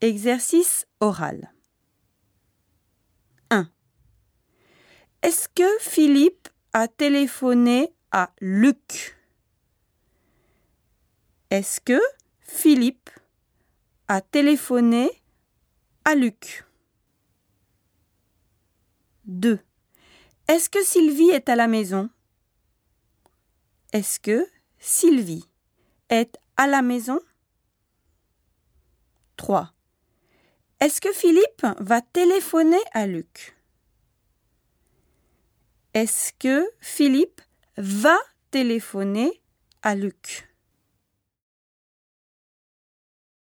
Exercice oral. 1. Est-ce que Philippe a téléphoné à Luc? Est-ce que Philippe a téléphoné à Luc? 2. Est-ce que Sylvie est à la maison? Est-ce que Sylvie est à la maison? 3. Est-ce que Philippe va téléphoner à Luc? Est-ce que Philippe va téléphoner à Luc?